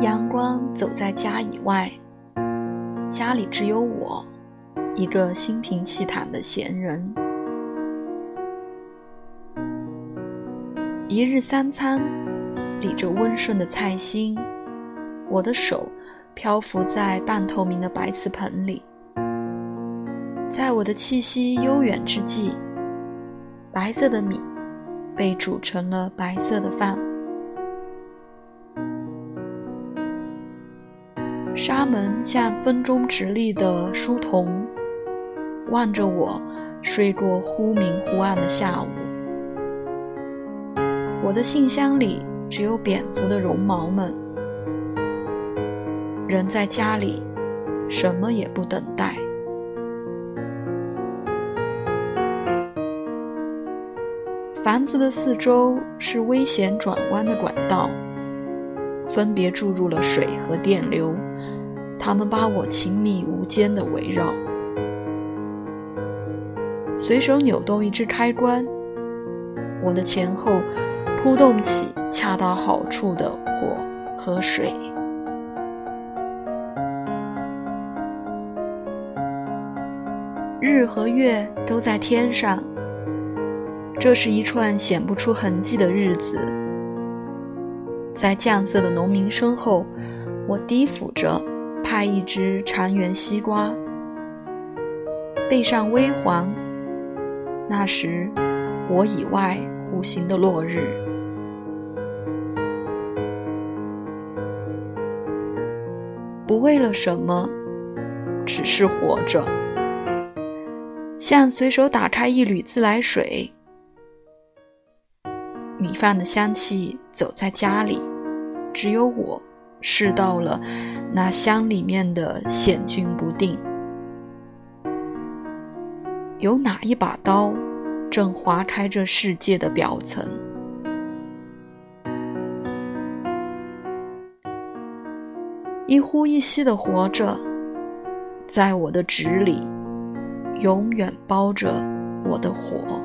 阳光走在家以外，家里只有我，一个心平气坦的闲人。一日三餐，理着温顺的菜心，我的手漂浮在半透明的白瓷盆里，在我的气息悠远之际，白色的米被煮成了白色的饭。沙门像风中直立的书童，望着我睡过忽明忽暗的下午。我的信箱里只有蝙蝠的绒毛们。人在家里，什么也不等待。房子的四周是危险转弯的管道。分别注入了水和电流，他们把我亲密无间的围绕。随手扭动一只开关，我的前后扑动起恰到好处的火和水。日和月都在天上，这是一串显不出痕迹的日子。在酱色的农民身后，我低俯着开一只长圆西瓜，背上微黄。那时，我以外弧形的落日，不为了什么，只是活着，像随手打开一缕自来水。米饭的香气走在家里，只有我试到了那箱里面的险峻不定。有哪一把刀正划开这世界的表层？一呼一吸的活着，在我的纸里，永远包着我的火。